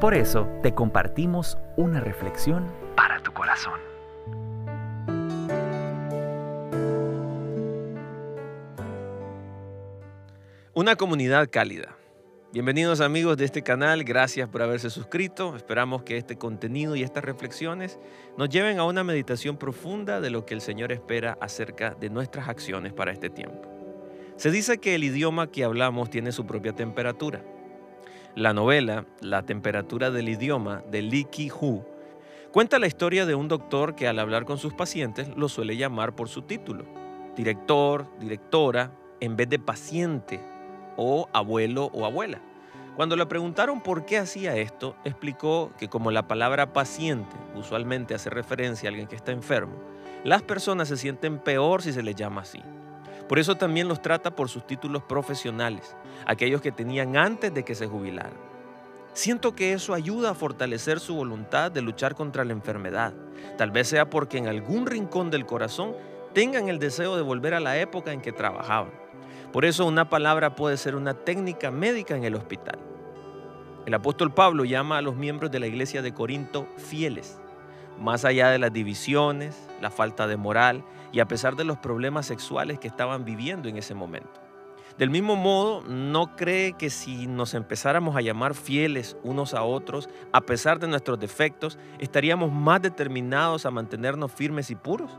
Por eso te compartimos una reflexión para tu corazón. Una comunidad cálida. Bienvenidos amigos de este canal, gracias por haberse suscrito. Esperamos que este contenido y estas reflexiones nos lleven a una meditación profunda de lo que el Señor espera acerca de nuestras acciones para este tiempo. Se dice que el idioma que hablamos tiene su propia temperatura. La novela La temperatura del idioma de Lee Ki-hoo cuenta la historia de un doctor que al hablar con sus pacientes lo suele llamar por su título, director, directora, en vez de paciente o abuelo o abuela. Cuando le preguntaron por qué hacía esto, explicó que como la palabra paciente usualmente hace referencia a alguien que está enfermo, las personas se sienten peor si se les llama así. Por eso también los trata por sus títulos profesionales, aquellos que tenían antes de que se jubilaran. Siento que eso ayuda a fortalecer su voluntad de luchar contra la enfermedad. Tal vez sea porque en algún rincón del corazón tengan el deseo de volver a la época en que trabajaban. Por eso una palabra puede ser una técnica médica en el hospital. El apóstol Pablo llama a los miembros de la iglesia de Corinto fieles, más allá de las divisiones, la falta de moral y a pesar de los problemas sexuales que estaban viviendo en ese momento. Del mismo modo, no cree que si nos empezáramos a llamar fieles unos a otros, a pesar de nuestros defectos, estaríamos más determinados a mantenernos firmes y puros.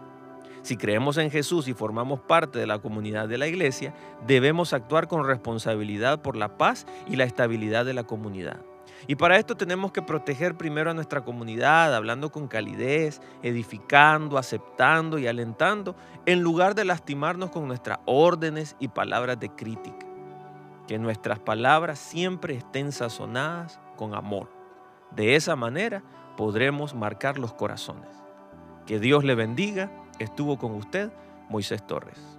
Si creemos en Jesús y formamos parte de la comunidad de la iglesia, debemos actuar con responsabilidad por la paz y la estabilidad de la comunidad. Y para esto tenemos que proteger primero a nuestra comunidad, hablando con calidez, edificando, aceptando y alentando, en lugar de lastimarnos con nuestras órdenes y palabras de crítica. Que nuestras palabras siempre estén sazonadas con amor. De esa manera podremos marcar los corazones. Que Dios le bendiga. Estuvo con usted Moisés Torres.